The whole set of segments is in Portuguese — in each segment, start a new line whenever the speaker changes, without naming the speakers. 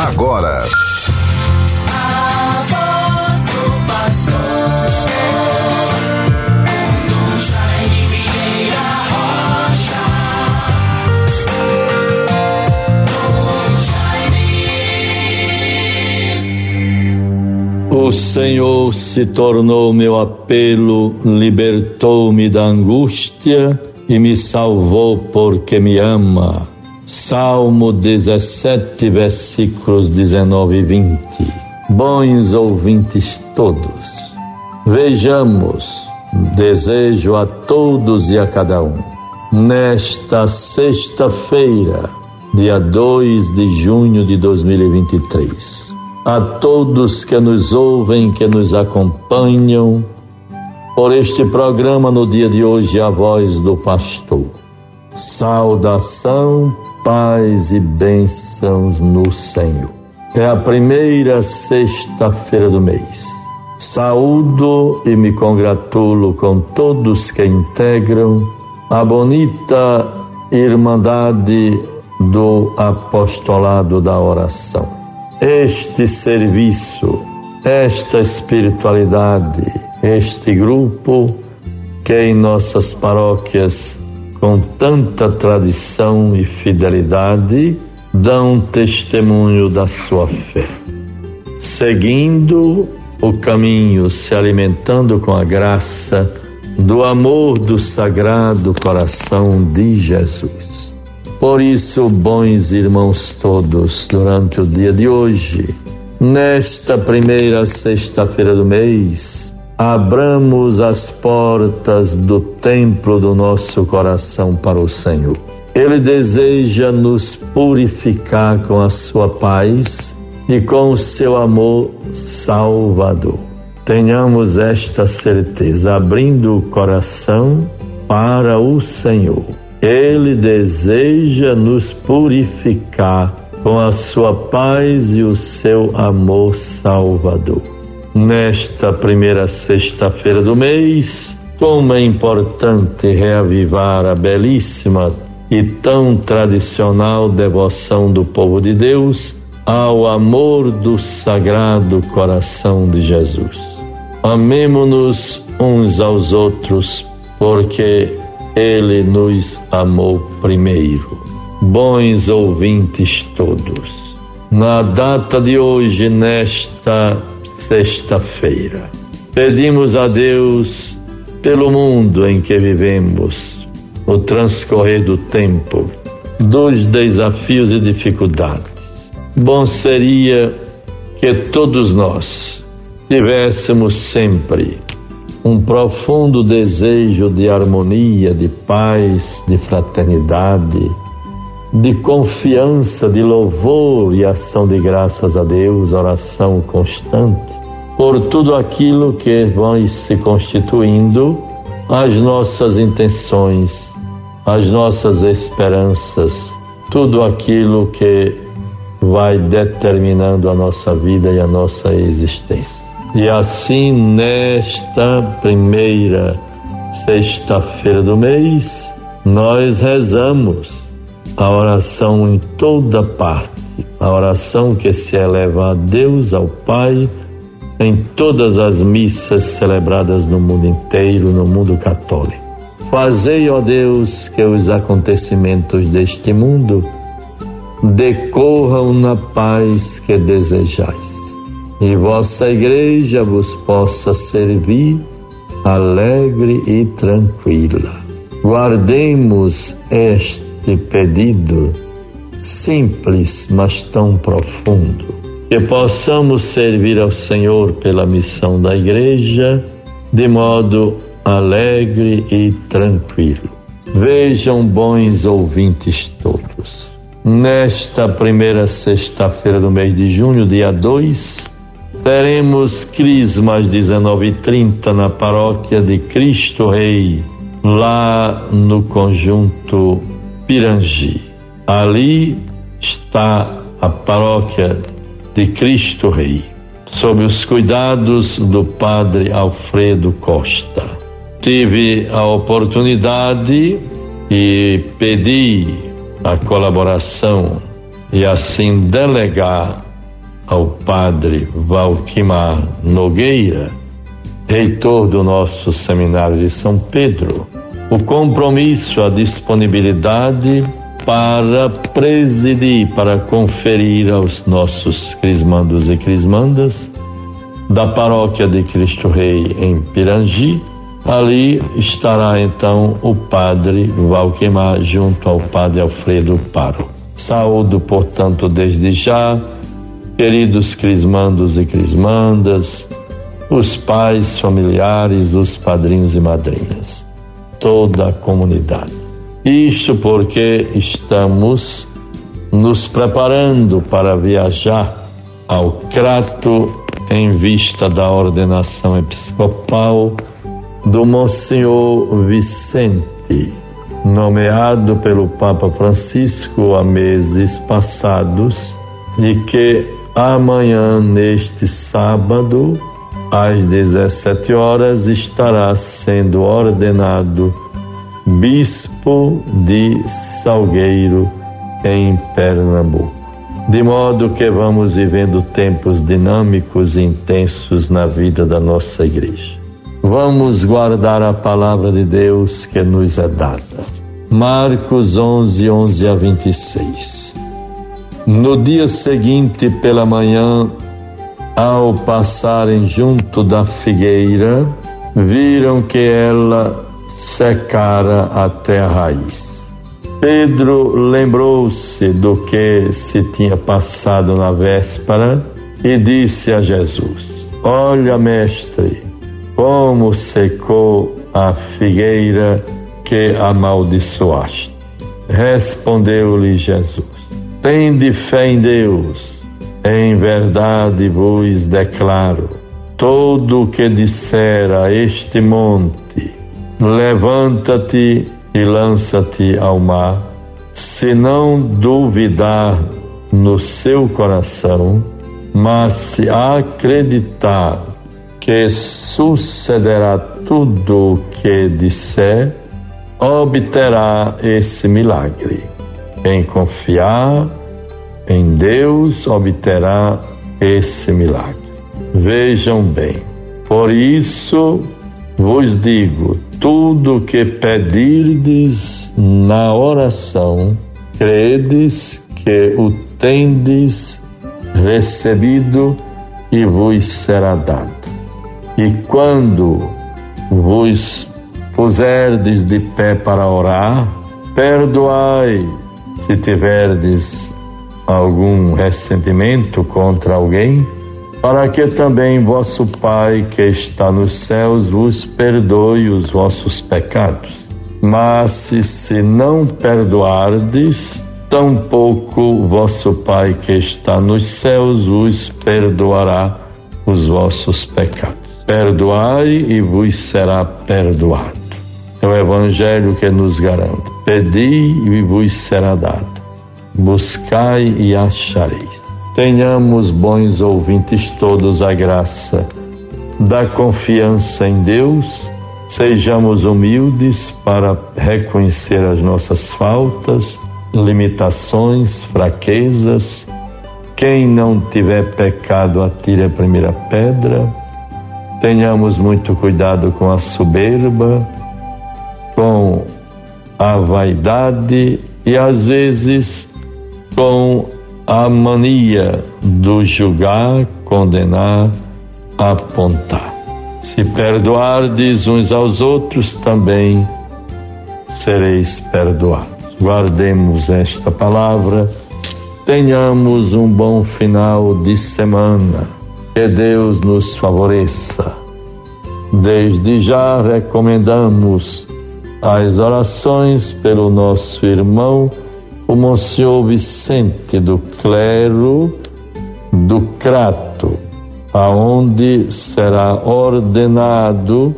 agora.
O Senhor se tornou meu apelo, libertou-me da angústia e me salvou porque me ama. Salmo 17, versículos 19 e 20. Bons ouvintes todos, vejamos, desejo a todos e a cada um, nesta sexta-feira, dia 2 de junho de 2023, a todos que nos ouvem, que nos acompanham, por este programa no dia de hoje, a voz do pastor. Saudação paz e bênçãos no Senhor. É a primeira sexta-feira do mês. Saúdo e me congratulo com todos que integram a bonita Irmandade do Apostolado da Oração. Este serviço, esta espiritualidade, este grupo que em nossas paróquias com tanta tradição e fidelidade, dão testemunho da sua fé. Seguindo o caminho, se alimentando com a graça do amor do sagrado coração de Jesus. Por isso, bons irmãos todos, durante o dia de hoje, nesta primeira sexta-feira do mês, abramos as portas do templo do nosso coração para o Senhor. Ele deseja nos purificar com a sua paz e com o seu amor salvador. Tenhamos esta certeza, abrindo o coração para o Senhor. Ele deseja nos purificar com a sua paz e o seu amor salvador nesta primeira sexta-feira do mês, como é importante reavivar a belíssima e tão tradicional devoção do povo de Deus ao amor do sagrado coração de Jesus. Amemo-nos uns aos outros, porque Ele nos amou primeiro. Bons ouvintes todos, na data de hoje, nesta sexta-feira. Pedimos a Deus pelo mundo em que vivemos, o transcorrer do tempo, dos desafios e dificuldades. Bom seria que todos nós tivéssemos sempre um profundo desejo de harmonia, de paz, de fraternidade, de confiança, de louvor e ação de graças a Deus, oração constante por tudo aquilo que vai se constituindo as nossas intenções, as nossas esperanças, tudo aquilo que vai determinando a nossa vida e a nossa existência. E assim, nesta primeira sexta-feira do mês, nós rezamos a oração em toda parte, a oração que se eleva a Deus, ao Pai, em todas as missas celebradas no mundo inteiro, no mundo católico. Fazei, ó Deus, que os acontecimentos deste mundo decorram na paz que desejais, e vossa igreja vos possa servir alegre e tranquila. Guardemos este pedido simples, mas tão profundo que possamos servir ao Senhor pela missão da igreja de modo alegre e tranquilo. Vejam, bons ouvintes todos, nesta primeira sexta-feira do mês de junho, dia 2, teremos Crisma às 19h30 na paróquia de Cristo Rei, lá no conjunto Pirangi. Ali está a paróquia de Cristo Rei, sob os cuidados do Padre Alfredo Costa. Tive a oportunidade e pedi a colaboração e assim delegar ao padre Valquimar Nogueira, reitor do nosso seminário de São Pedro, o compromisso, a disponibilidade para presidir, para conferir aos nossos crismandos e crismandas da paróquia de Cristo Rei em Pirangi. Ali estará então o padre Valquemar junto ao padre Alfredo Paro. Saúdo, portanto, desde já, queridos crismandos e crismandas, os pais, familiares, os padrinhos e madrinhas, toda a comunidade. Isto porque estamos nos preparando para viajar ao Crato em vista da ordenação episcopal do Monsenhor Vicente, nomeado pelo Papa Francisco há meses passados, e que amanhã, neste sábado, às 17 horas, estará sendo ordenado bispo de Salgueiro, em Pernambuco. De modo que vamos vivendo tempos dinâmicos e intensos na vida da nossa igreja. Vamos guardar a palavra de Deus que nos é dada. Marcos 11, 11 a 26. No dia seguinte, pela manhã, ao passarem junto da figueira, viram que ela secara até a raiz. Pedro lembrou-se do que se tinha passado na véspera e disse a Jesus: Olha, mestre, como secou a figueira que amaldiçoaste. Respondeu-lhe Jesus: Tende fé em Deus, em verdade vos declaro: todo o que disser a este monte, Levanta-te e lança-te ao mar. Se não duvidar no seu coração, mas se acreditar que sucederá tudo o que disser, obterá esse milagre. Quem confiar em Deus obterá esse milagre. Vejam bem, por isso vos digo: tudo que pedirdes na oração, credes que o tendes recebido e vos será dado. E quando vos puserdes de pé para orar, perdoai se tiverdes algum ressentimento contra alguém para que também vosso Pai que está nos céus vos perdoe os vossos pecados. Mas se, se não perdoardes, tampouco vosso Pai que está nos céus vos perdoará os vossos pecados. Perdoai e vos será perdoado. É o Evangelho que nos garante. Pedi e vos será dado. Buscai e achareis. Tenhamos, bons ouvintes, todos a graça da confiança em Deus, sejamos humildes para reconhecer as nossas faltas, limitações, fraquezas. Quem não tiver pecado, atire a primeira pedra. Tenhamos muito cuidado com a soberba, com a vaidade e às vezes com a mania do julgar, condenar, apontar. Se perdoardes uns aos outros, também sereis perdoados. Guardemos esta palavra, tenhamos um bom final de semana, que Deus nos favoreça. Desde já recomendamos as orações pelo nosso irmão o Monsenhor Vicente do Clero do Crato, aonde será ordenado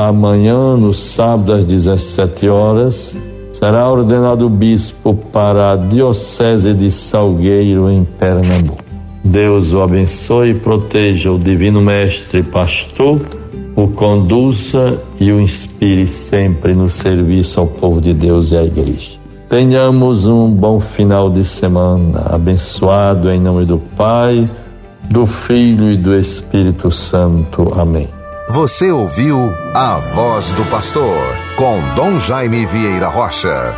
amanhã, no sábado às 17 horas, será ordenado bispo para a Diocese de Salgueiro, em Pernambuco. Deus o abençoe e proteja o Divino Mestre Pastor, o conduza e o inspire sempre no serviço ao povo de Deus e à Igreja. Tenhamos um bom final de semana, abençoado em nome do Pai, do Filho e do Espírito Santo. Amém.
Você ouviu a voz do pastor com Dom Jaime Vieira Rocha.